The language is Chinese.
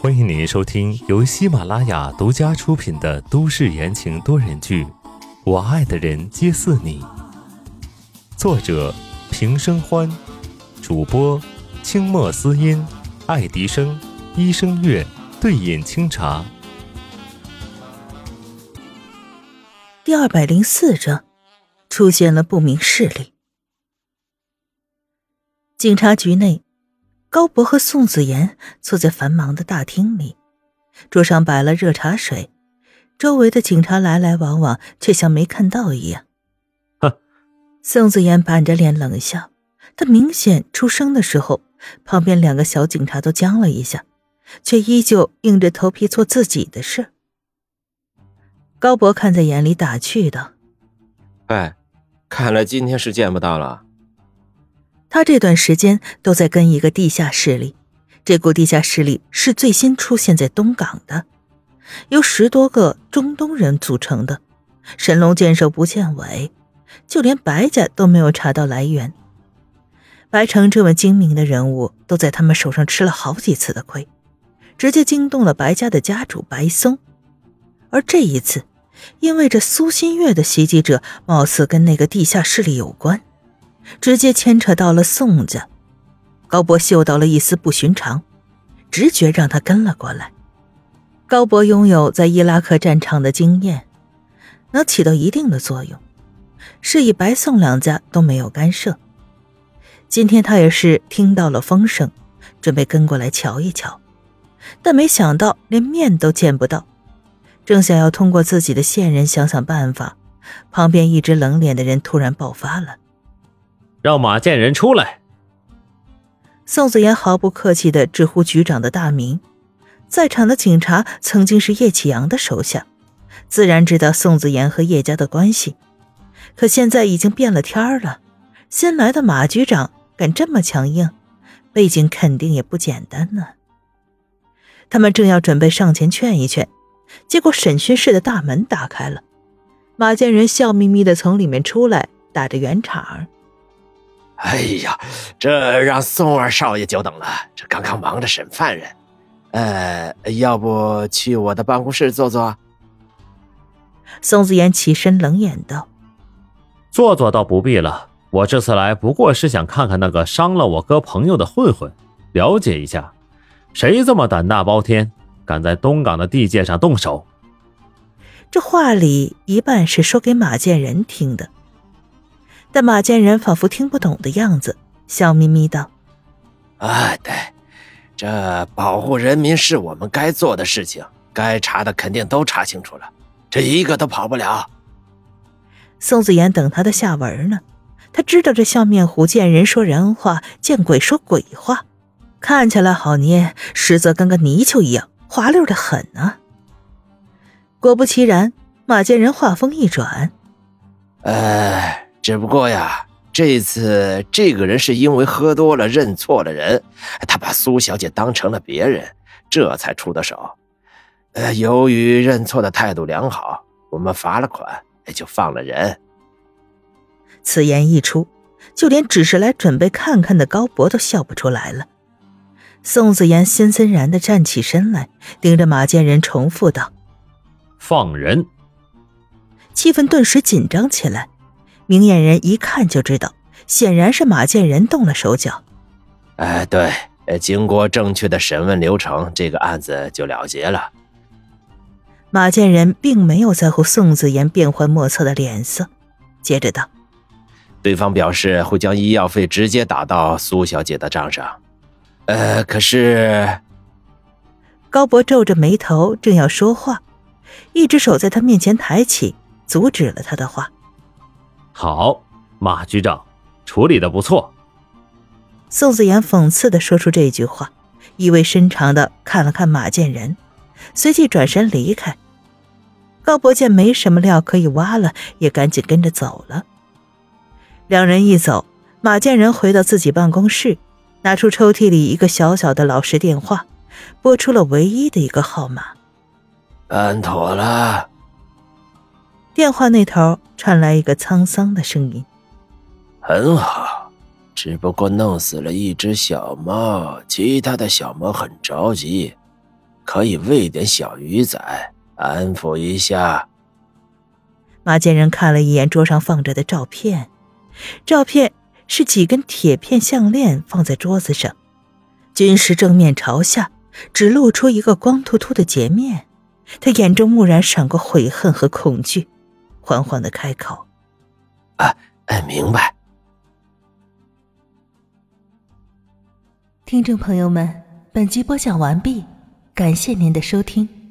欢迎您收听由喜马拉雅独家出品的都市言情多人剧《我爱的人皆似你》，作者平生欢，主播清墨思音、爱迪生、一生月、对饮清茶。第二百零四章，出现了不明势力。警察局内，高博和宋子妍坐在繁忙的大厅里，桌上摆了热茶水，周围的警察来来往往，却像没看到一样。哼，宋子妍板着脸冷笑，他明显出声的时候，旁边两个小警察都僵了一下，却依旧硬着头皮做自己的事。高博看在眼里，打趣道：“哎，看来今天是见不到了。”他这段时间都在跟一个地下势力，这股地下势力是最新出现在东港的，由十多个中东人组成的。神龙见首不见尾，就连白家都没有查到来源。白城这么精明的人物，都在他们手上吃了好几次的亏，直接惊动了白家的家主白松。而这一次。因为这苏新月的袭击者貌似跟那个地下势力有关，直接牵扯到了宋家。高博嗅到了一丝不寻常，直觉让他跟了过来。高博拥有在伊拉克战场的经验，能起到一定的作用。是以白宋两家都没有干涉。今天他也是听到了风声，准备跟过来瞧一瞧，但没想到连面都见不到。正想要通过自己的线人想想办法，旁边一直冷脸的人突然爆发了：“让马建仁出来！”宋子言毫不客气的直呼局长的大名。在场的警察曾经是叶启阳的手下，自然知道宋子言和叶家的关系。可现在已经变了天儿了，新来的马局长敢这么强硬，背景肯定也不简单呢。他们正要准备上前劝一劝。结果审讯室的大门打开了，马建仁笑眯眯的从里面出来，打着圆场。哎呀，这让宋二少爷久等了，这刚刚忙着审犯人，呃，要不去我的办公室坐坐？宋子言起身冷眼道：“坐坐倒不必了，我这次来不过是想看看那个伤了我哥朋友的混混，了解一下，谁这么胆大包天。”敢在东港的地界上动手？这话里一半是说给马建仁听的，但马建仁仿佛听不懂的样子，笑眯眯道：“啊，对，这保护人民是我们该做的事情，该查的肯定都查清楚了，这一个都跑不了。”宋子言等他的下文呢，他知道这笑面虎见人说人话，见鬼说鬼话，看起来好捏，实则跟个泥鳅一样。滑溜的很呢。果不其然，马建仁话锋一转：“呃，只不过呀，这次这个人是因为喝多了认错了人，他把苏小姐当成了别人，这才出的手。呃，由于认错的态度良好，我们罚了款，就放了人。”此言一出，就连只是来准备看看的高博都笑不出来了。宋子言森森然的站起身来，盯着马建仁重复道：“放人。”气氛顿时紧张起来。明眼人一看就知道，显然是马建仁动了手脚。哎，对，经过正确的审问流程，这个案子就了结了。马建仁并没有在乎宋子言变幻莫测的脸色，接着道：“对方表示会将医药费直接打到苏小姐的账上。”呃，可是，高博皱着眉头，正要说话，一只手在他面前抬起，阻止了他的话。好，马局长，处理的不错。宋子言讽刺的说出这句话，意味深长的看了看马建仁，随即转身离开。高博见没什么料可以挖了，也赶紧跟着走了。两人一走，马建仁回到自己办公室。拿出抽屉里一个小小的老式电话，拨出了唯一的一个号码。办妥了。电话那头传来一个沧桑的声音：“很好，只不过弄死了一只小猫，其他的小猫很着急，可以喂点小鱼仔安抚一下。马建仁看了一眼桌上放着的照片，照片是几根铁片项链放在桌子上，军师正面朝下，只露出一个光秃秃的截面。他眼中蓦然闪过悔恨和恐惧，缓缓的开口：“啊，哎，明白。”听众朋友们，本集播讲完毕，感谢您的收听。